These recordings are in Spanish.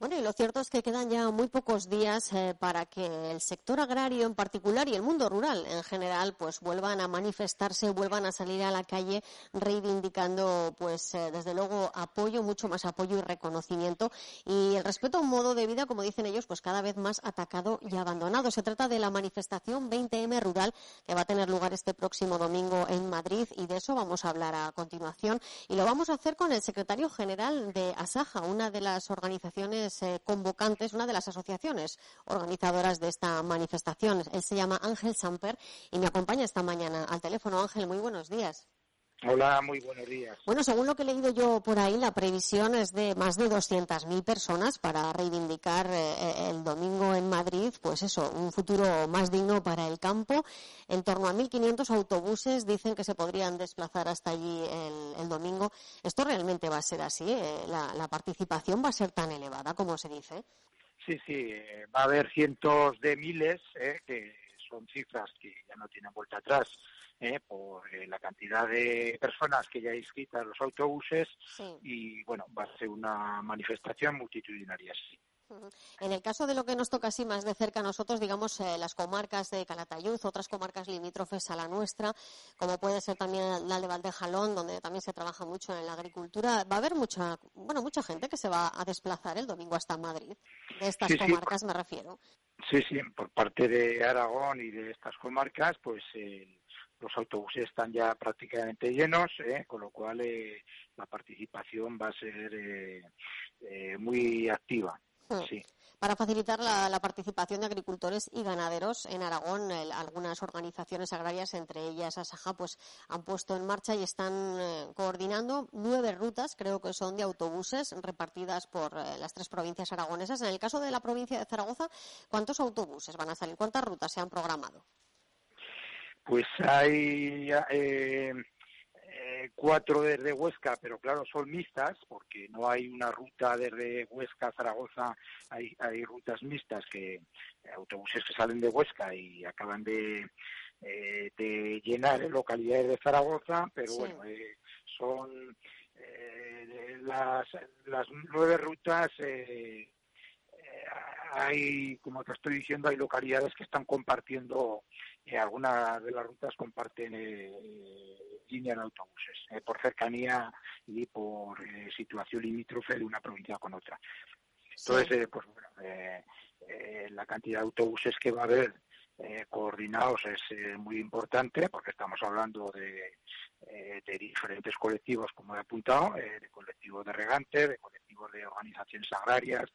Bueno, y lo cierto es que quedan ya muy pocos días eh, para que el sector agrario en particular y el mundo rural en general pues vuelvan a manifestarse, vuelvan a salir a la calle reivindicando pues eh, desde luego apoyo, mucho más apoyo y reconocimiento y el respeto a un modo de vida, como dicen ellos, pues cada vez más atacado y abandonado. Se trata de la manifestación 20M rural que va a tener lugar este próximo domingo en Madrid y de eso vamos a hablar a continuación y lo vamos a hacer con el secretario general de Asaja, una de las organizaciones eh, convocantes, una de las asociaciones organizadoras de esta manifestación. Él se llama Ángel Samper y me acompaña esta mañana al teléfono. Ángel, muy buenos días. Hola, muy buenos días. Bueno, según lo que he leído yo por ahí, la previsión es de más de 200.000 personas para reivindicar eh, el domingo en Madrid, pues eso, un futuro más digno para el campo. En torno a 1.500 autobuses dicen que se podrían desplazar hasta allí el, domingo. ¿Esto realmente va a ser así? Eh, la, participación va a ser tan elevada como se dice? Sí, sí, eh, va a haber cientos de miles, que son cifras que ya no tienen vuelta atrás eh, por eh, la cantidad de personas que ya inscritas los autobuses y bueno, va a ser una manifestación multitudinaria, sí. En el caso de lo que nos toca así más de cerca a nosotros, digamos, eh, las comarcas de Calatayud, otras comarcas limítrofes a la nuestra, como puede ser también la de Valdejalón, donde también se trabaja mucho en la agricultura, va a haber mucha, bueno, mucha gente que se va a desplazar el domingo hasta Madrid. De estas comarcas me refiero. Sí, sí, por parte de Aragón y de estas comarcas, pues los autobuses están ya prácticamente llenos, ¿eh? con lo cual eh, la participación va a ser eh, muy activa. Hmm. Sí. Para facilitar la, participación de agricultores y ganaderos en Aragón, algunas organizaciones agrarias, entre ellas Asaja, pues han puesto en marcha y están coordinando nueve rutas, creo que son de autobuses repartidas por las tres provincias aragonesas. En el caso de la provincia de Zaragoza, ¿cuántos autobuses van a salir? ¿Cuántas rutas se han programado? Pues hay eh, eh, cuatro desde Huesca, pero claro, son mixtas, porque no hay una ruta desde Huesca a Zaragoza, hay, hay rutas mixtas, que autobuses que salen de Huesca y acaban de, eh, de llenar localidades de Zaragoza, pero bueno, son las, las nueve rutas hay, como te estoy diciendo, hay localidades que están compartiendo eh, algunas de las rutas comparten eh, línea de autobuses eh, por cercanía y por eh, situación limítrofe de una provincia con otra. Entonces, pues bueno, la cantidad de autobuses que va a haber coordinados es muy importante porque estamos hablando de, de, diferentes colectivos, como he apuntado, de colectivos de regantes, de colectivos de organizaciones agrarias,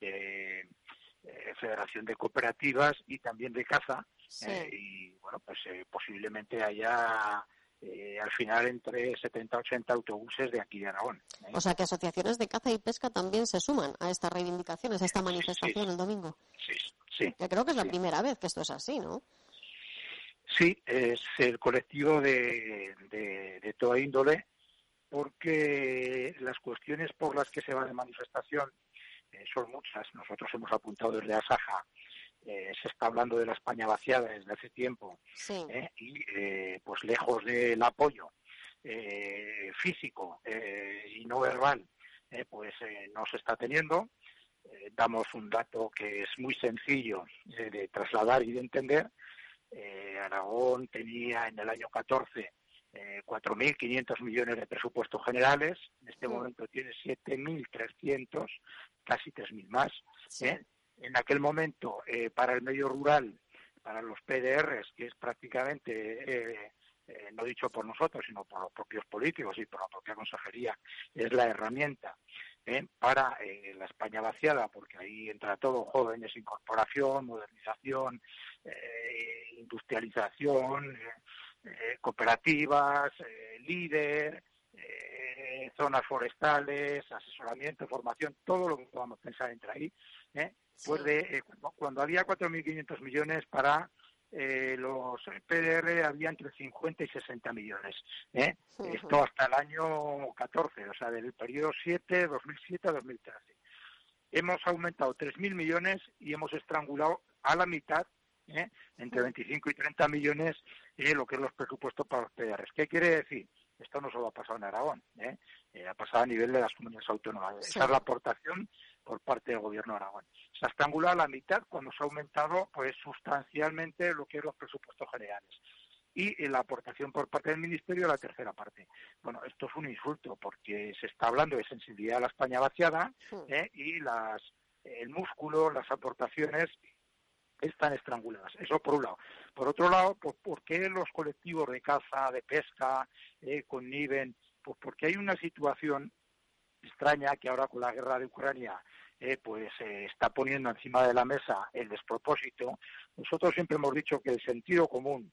de, Federación de Cooperativas y también de caza, eh, y bueno, pues eh, posiblemente haya eh, al final entre 70 y 80 autobuses de aquí de Aragón. O sea que asociaciones de caza y pesca también se suman a estas reivindicaciones, a esta manifestación el domingo. Sí, sí. Yo creo que es la primera vez que esto es así, ¿no? Sí, es el colectivo de, de, toda índole, porque las cuestiones por las que se va de manifestación son muchas. Nosotros hemos apuntado desde Asaja eh, se está hablando de la España vaciada desde hace tiempo ¿eh? y eh, pues lejos del apoyo físico y no verbal pues no se está teniendo damos un dato que es muy sencillo de trasladar y de entender Aragón tenía en el año 14 4.500 millones de presupuestos generales, en este momento tiene 7.300, casi 3.000 más en aquel momento eh, para el medio rural, para los PDRs, que es prácticamente, eh, eh, no dicho por nosotros, sino por los propios políticos y por la propia consejería, es la herramienta para la España vaciada, porque ahí entra todo, jóvenes, incorporación, modernización, industrialización, cooperativas, líder, zonas forestales, asesoramiento, formación, todo lo que podamos pensar entre ahí, pues de, cuando había 4.500 millones para eh, los PDR había entre 50 y 60 millones. ¿eh? Esto hasta el año 14, o sea, del periodo 7, 2007 a 2013. Hemos aumentado 3.000 millones y hemos estrangulado a la mitad, ¿eh? entre 25 y 30 millones, eh, lo que es los presupuestos para los PDR. ¿Qué quiere decir? Esto no solo ha pasado en Aragón, ¿eh? ha pasado a nivel de las comunidades autónomas. Esa es la aportación por parte del gobierno de Aragón. Se ha estrangulado a la mitad cuando se ha aumentado pues sustancialmente lo que es los presupuestos generales y la aportación por parte del Ministerio la tercera parte. Bueno, esto es un insulto porque se está hablando de sensibilidad a la España vaciada ¿eh? y las, el músculo, las aportaciones están estranguladas. Eso por un lado. Por otro lado, pues, ¿por qué los colectivos de caza, de pesca, eh, conniven? Pues porque hay una situación extraña que ahora con la guerra de Ucrania eh, pues eh, está poniendo encima de la mesa el despropósito. Nosotros siempre hemos dicho que el sentido común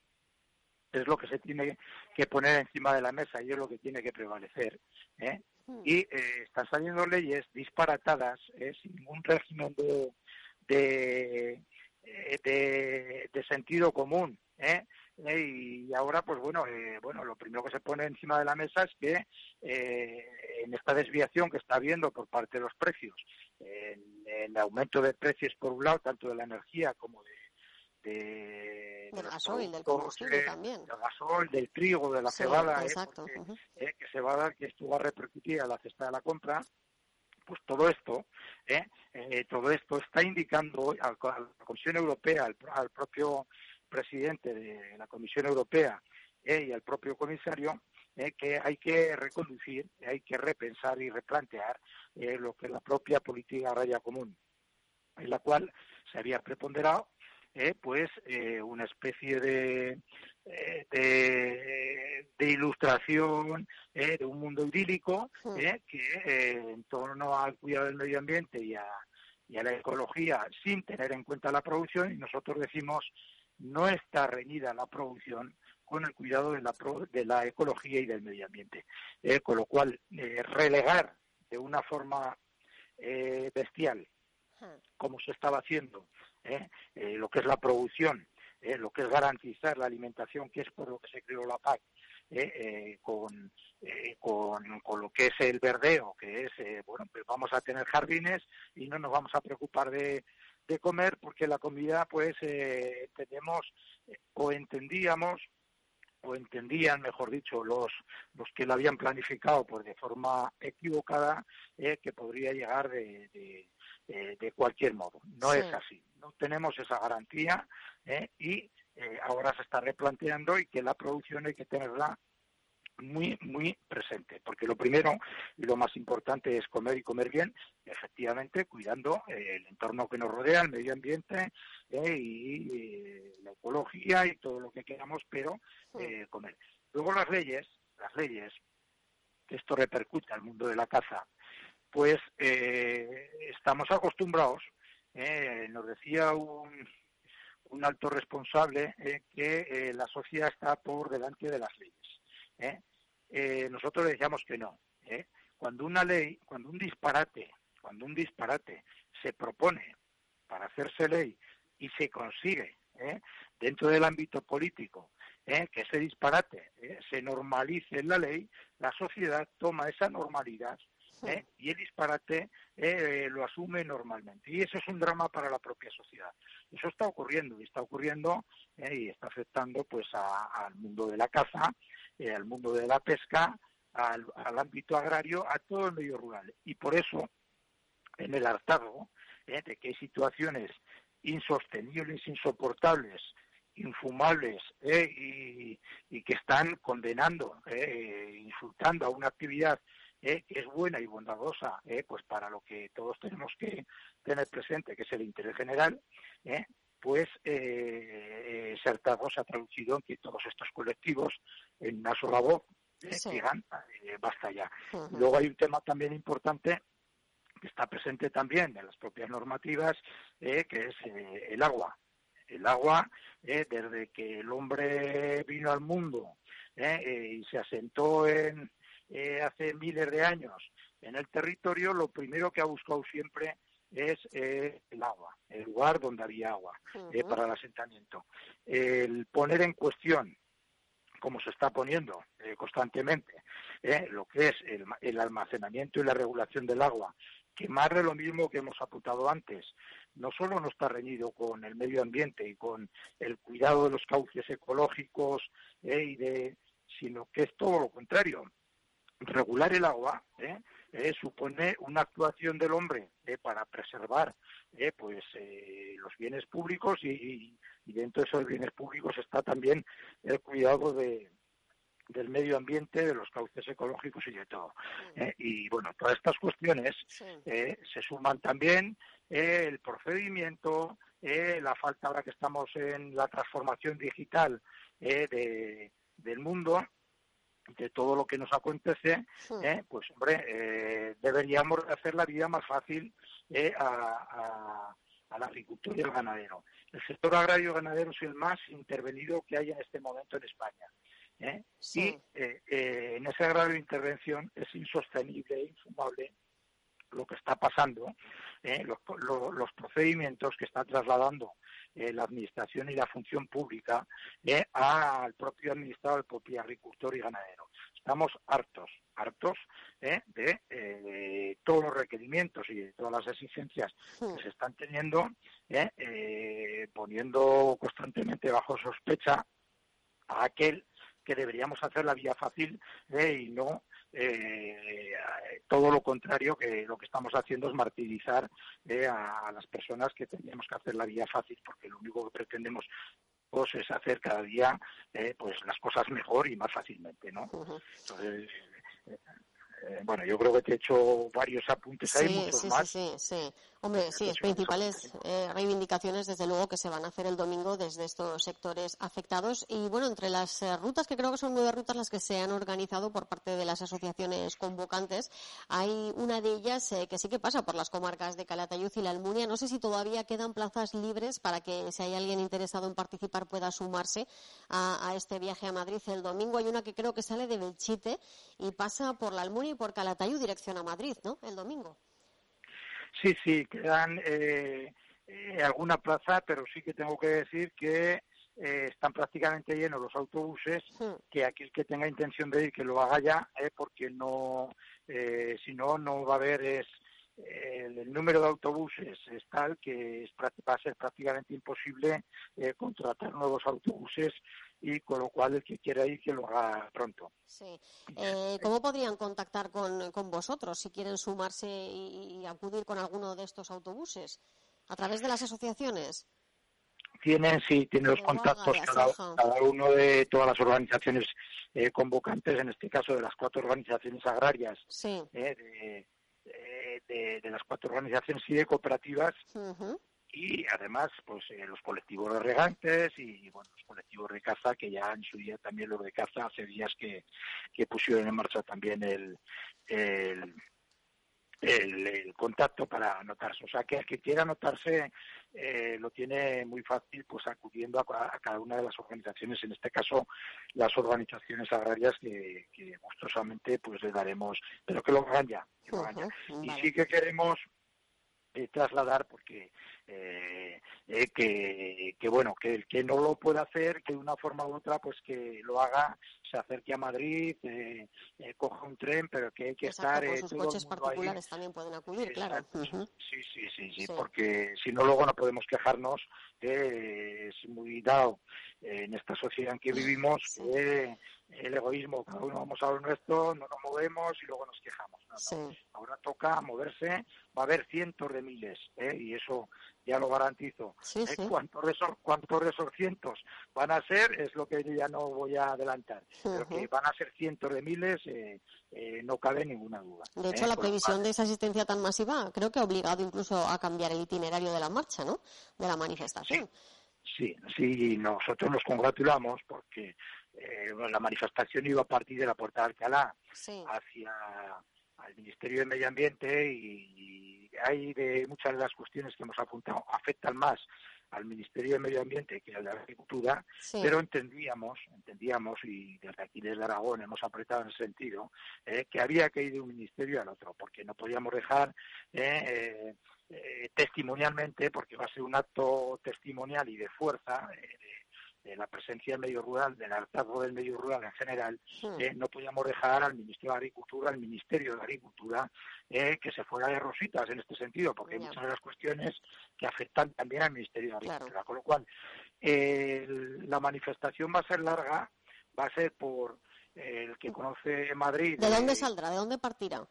es lo que se tiene que poner encima de la mesa y es lo que tiene que prevalecer. ¿eh? Hmm. Y eh, están saliendo leyes disparatadas sin ningún régimen de, de, de, sentido común. ¿eh? y ahora pues bueno eh, bueno lo primero que se pone encima de la mesa es que eh, en esta desviación que está habiendo por parte de los precios en el aumento de precios por un lado tanto de la energía como de, del gasoil, del combustible también. Del gasoil, del trigo, de la cebada, eh, que cebada que esto va a repercutir a la cesta de la compra, pues todo esto, todo esto está indicando a, la Comisión Europea, al propio presidente de la Comisión Europea eh, y al propio comisario eh, que hay que reconducir, hay que repensar y replantear eh, lo que es la propia política raya común, en la cual se había preponderado pues una especie de, de, ilustración de un mundo idílico que en torno al cuidado del medio ambiente y a, y a la ecología sin tener en cuenta la producción y nosotros decimos no está reñida la producción con el cuidado de la, de la ecología y del medio ambiente. Eh, con lo cual, eh, relegar de una forma eh, bestial, como se estaba haciendo, lo que es la producción, lo que es garantizar la alimentación, que es por lo que se creó la PAC, con, con, con, lo que es el verdeo, que es, bueno, pues vamos a tener jardines y no nos vamos a preocupar de, de comer porque la comida pues eh, tenemos eh, o entendíamos o entendían, mejor dicho, los, los que la habían planificado pues de forma equivocada eh, que podría llegar de, cualquier modo. No es así, no tenemos esa garantía eh, y ahora se está replanteando y que la producción hay que tenerla muy, muy presente, porque lo primero y lo más importante es comer y comer bien, efectivamente cuidando eh, el entorno que nos rodea, el medio ambiente eh, y eh, la ecología y todo lo que queramos, pero comer. Luego las leyes, las leyes, que esto repercute al mundo de la caza, pues estamos acostumbrados, nos decía un, un alto responsable que la sociedad está por delante de las leyes. ¿eh? Eh, nosotros decíamos que no. ¿eh? Cuando una ley, cuando un disparate, cuando un disparate se propone para hacerse ley y se consigue dentro del ámbito político que ese disparate se normalice en la ley, la sociedad toma esa normalidad y el disparate lo asume normalmente. Y eso es un drama para la propia sociedad. Eso está ocurriendo y está ocurriendo y está afectando pues al mundo de la caza, eh, al mundo de la pesca, al, ámbito agrario, a todo el medio rural. Y por eso, en el hartazgo eh, de que hay situaciones insostenibles, insoportables, infumables eh, y, que están condenando, insultando a una actividad que es buena y bondadosa, pues para lo que todos tenemos que tener presente, que es el interés general, pues eh, se ha traducido en que todos estos colectivos, en una sola voz, eh, digan, eh, basta ya. Luego hay un tema también importante que está presente también en las propias normativas, eh, que es el agua. El agua, desde que el hombre vino al mundo y se asentó en, hace miles de años en el territorio, lo primero que ha buscado siempre es el agua, el lugar donde había agua para el asentamiento. El poner en cuestión como se está poniendo eh, constantemente, eh, lo que es el, almacenamiento y la regulación del agua, que más de lo mismo que hemos apuntado antes, no solo no está reñido con el medio ambiente y con el cuidado de los cauces ecológicos, eh, y de, sino que es todo lo contrario. Regular el agua supone una actuación del hombre para preservar pues los bienes públicos y, y dentro de esos bienes públicos está también el cuidado de, del medio ambiente, de los cauces ecológicos y de todo. Eh, y bueno, todas estas cuestiones eh, se suman también eh, el procedimiento, la falta ahora que estamos en la transformación digital de, del mundo, de todo lo que nos acontece, pues hombre, deberíamos hacer la vida más fácil a, al agricultor y al ganadero. El sector agrario ganadero es el más intervenido que hay en este momento en España. ¿eh? Y eh, eh, en ese grado de intervención es insostenible e infumable lo que está pasando, los, procedimientos que está trasladando la administración y la función pública al propio administrador, al propio agricultor y ganadero. Estamos hartos, hartos de todos los requerimientos y de todas las exigencias que se están teniendo ¿eh? Eh, poniendo constantemente bajo sospecha a aquel que deberíamos hacer la vía fácil ¿eh? y no todo lo contrario que lo que estamos haciendo es martirizar a, las personas que tendríamos que hacer la vía fácil porque lo único que pretendemos pues, es hacer cada día pues las cosas mejor y más fácilmente no entonces bueno yo creo que te he hecho varios apuntes ahí muchos sí, más sí, sí, sí. Hombre, sí, es principales eh, reivindicaciones, desde luego, que se van a hacer el domingo desde estos sectores afectados. Y bueno, entre las eh, rutas, que creo que son nueve rutas las que se han organizado por parte de las asociaciones convocantes, hay una de ellas eh, que sí que pasa por las comarcas de Calatayud y la Almunia. No sé si todavía quedan plazas libres para que, si hay alguien interesado en participar, pueda sumarse a, a este viaje a Madrid el domingo. Hay una que creo que sale de Belchite y pasa por la Almunia y por Calatayud, dirección a Madrid, ¿no? El domingo. Sí, sí, quedan eh, eh, alguna plaza, pero sí que tengo que decir que eh, están prácticamente llenos los autobuses, hmm. que aquel que tenga intención de ir que lo haga ya, eh, porque no, eh, si no, no va a haber es el, número de autobuses es tal que es, va a ser prácticamente imposible contratar nuevos autobuses y con lo cual el que quiera ir que lo haga pronto. Sí. Eh, ¿Cómo podrían contactar con, con, vosotros si quieren sumarse y, acudir con alguno de estos autobuses? ¿A través de las asociaciones? Tienen, sí, tienen los contactos cada, uno de todas las organizaciones eh, convocantes, en este caso de las cuatro organizaciones agrarias, sí. Eh, de, de, las cuatro organizaciones y de cooperativas, y además pues eh, los colectivos de regantes y bueno los colectivos de caza que ya en su día también los de caza hace días que, que pusieron en marcha también el, el, el, contacto para anotarse. O sea que el que quiera anotarse eh, lo tiene muy fácil pues acudiendo a, cada una de las organizaciones. En este caso las organizaciones agrarias que, que gustosamente pues le daremos pero que lo hagan ya, y sí que queremos eh, trasladar porque eh, eh, que, que, bueno que el que no lo pueda hacer que de una forma u otra pues que lo haga se acerque a Madrid eh, eh coja un tren pero que hay que estar por sus coches particulares también pueden acudir claro. Sí, sí, sí sí porque si no luego no podemos quejarnos es muy dado en esta sociedad en que vivimos que el egoísmo, cada uno vamos a lo nuestro, no nos movemos y luego nos quejamos. Ahora toca moverse, va a haber cientos de miles, ¿eh? y eso ya lo garantizo. ¿Eh? ¿Cuántos, de esos, ¿Cuántos de esos cientos van a ser? Es lo que ya no voy a adelantar. Pero que van a ser cientos de miles, eh, eh, no cabe ninguna duda. De hecho, la previsión de esa asistencia tan masiva creo que ha obligado incluso a cambiar el itinerario de la marcha, ¿no? De la manifestación. Sí, sí, nosotros nos congratulamos porque eh, la manifestación iba a partir de la Puerta de Alcalá hacia el Ministerio de Medio Ambiente y, hay de muchas de las cuestiones que hemos apuntado. Afectan más al Ministerio de Medio Ambiente que al de Agricultura, pero entendíamos, entendíamos y desde aquí desde Aragón hemos apretado en ese sentido eh, que había que ir de un ministerio al otro, porque no podíamos dejar eh, eh, testimonialmente, porque va a ser un acto testimonial y de fuerza de la presencia del medio rural, del hartazgo del medio rural en general, eh, no podíamos dejar al Ministerio de Agricultura, al Ministerio de Agricultura, eh, que se fuera de rositas en este sentido, porque hay muchas de las cuestiones que afectan también al Ministerio de Agricultura. Con lo cual, la manifestación va a ser larga, va a ser por el que conoce Madrid. ¿De dónde saldrá? ¿De dónde partirá?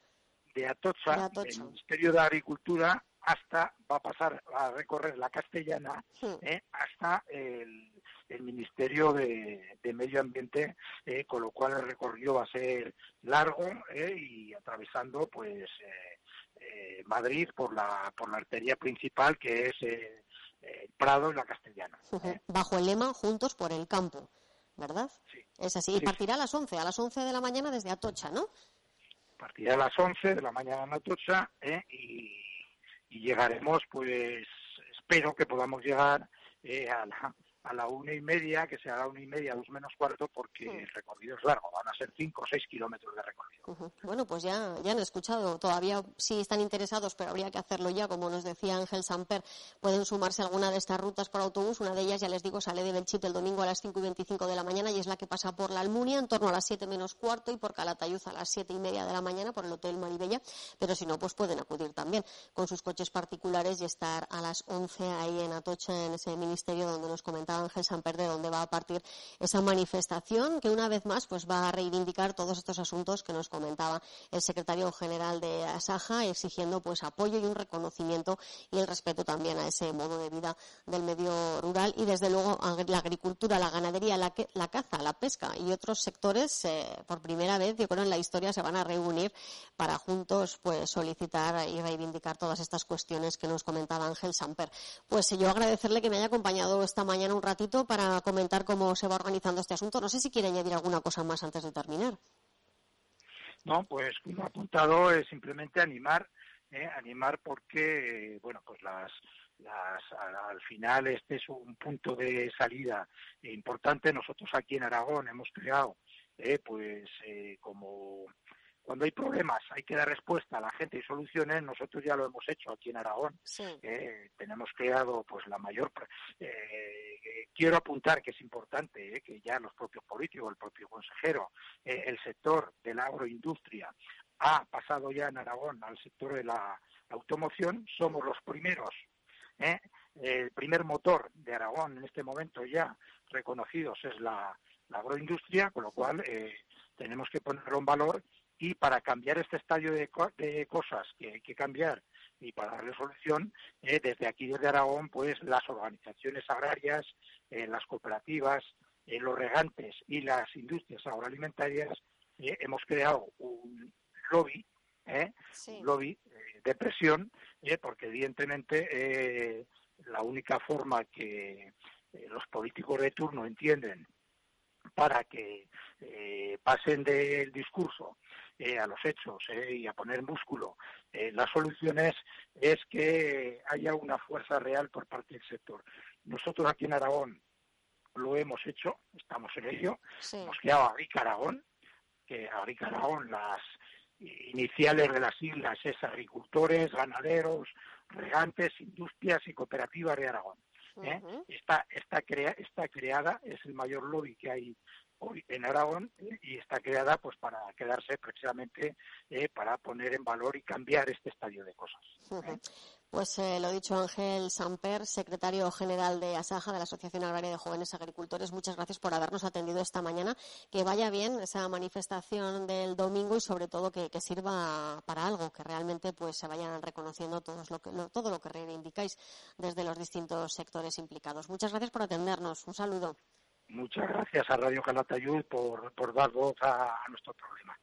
De Atocha, del Ministerio de Agricultura, hasta, va a pasar a recorrer la castellana, eh, hasta el el Ministerio de, Medio Ambiente, eh, con lo cual el recorrido va a ser largo eh, y atravesando pues eh, Madrid por la por la arteria principal que es el Prado y la Castellana. Bajo el lema Juntos por el campo, ¿verdad? Sí. Es así. Y partirá a las 11, a las 11 de la mañana desde Atocha, ¿no? Partirá a las 11 de la mañana en Atocha y, y llegaremos, pues espero que podamos llegar a la a la una y media, que sea a la una y media, dos menos cuarto, porque el recorrido es largo, van a ser cinco o seis kilómetros de recorrido. Bueno, pues ya, ya han escuchado, todavía sí están interesados, pero habría que hacerlo ya, como nos decía Ángel Samper, pueden sumarse a alguna de estas rutas por autobús, una de ellas, ya les digo, sale de Belchite el domingo a las cinco y veinticinco de la mañana y es la que pasa por la Almunia en torno a las siete menos cuarto y por Calatayud a las siete y media de la mañana por el Hotel Maribella, pero si no, pues pueden acudir también con sus coches particulares y estar a las once ahí en Atocha, en ese ministerio donde nos comentaba Ángel Samper de dónde va a partir esa manifestación que una vez más pues va a reivindicar todos estos asuntos que nos comentaba el secretario general de Asaja exigiendo pues apoyo y un reconocimiento y el respeto también a ese modo de vida del medio rural y desde luego la agricultura, la ganadería, la, caza, la pesca y otros sectores eh, por primera vez yo creo en la historia se van a reunir para juntos pues solicitar y reivindicar todas estas cuestiones que nos comentaba Ángel Samper. Pues yo agradecerle que me haya acompañado esta mañana un ratito para comentar cómo se va organizando este asunto. No sé si quiere añadir alguna cosa más antes de terminar. No, pues como apuntado es simplemente animar, ¿eh? animar porque, bueno, pues las, las, al final este es un punto de salida importante. Nosotros aquí en Aragón hemos creado, eh, pues, eh, como cuando hay problemas hay que dar respuesta a la gente y soluciones. Nosotros ya lo hemos hecho aquí en Aragón. Eh, tenemos creado pues la mayor. Eh, quiero apuntar que es importante eh, que ya los propios políticos, el propio consejero, el sector de la agroindustria ha pasado ya en Aragón al sector de la automoción. Somos los primeros. el primer motor de Aragón en este momento ya reconocidos es la, agroindustria, con lo cual tenemos que ponerlo en valor y para cambiar este estadio de, cosas que hay que cambiar y para darle solución, eh, desde aquí, desde Aragón, pues las organizaciones agrarias, eh, las cooperativas, eh, los regantes y las industrias agroalimentarias hemos creado un lobby, un lobby de presión, porque evidentemente la única forma que los políticos de turno entienden para que pasen del discurso eh, a los hechos eh, y a poner músculo eh, las soluciones es que haya una fuerza real por parte del sector. Nosotros aquí en Aragón lo hemos hecho, estamos en ello, hemos creado Agrica Aragón, que Agrica Aragón las iniciales de las islas es agricultores, ganaderos, regantes, industrias y cooperativas de Aragón. Está, está, crea, está creada, es el mayor lobby que hay hoy en Aragón y está creada pues para quedarse precisamente eh, para poner en valor y cambiar este estadio de cosas. ¿eh? Pues eh, lo dicho Ángel Samper, secretario general de ASAJA, de la Asociación Agraria de Jóvenes Agricultores, muchas gracias por habernos atendido esta mañana. Que vaya bien esa manifestación del domingo y sobre todo que, sirva para algo, que realmente pues se vayan reconociendo todos lo que, todo lo que reivindicáis desde los distintos sectores implicados. Muchas gracias por atendernos. Un saludo. Muchas gracias a Radio Calatayud por, por dar voz a nuestro problema.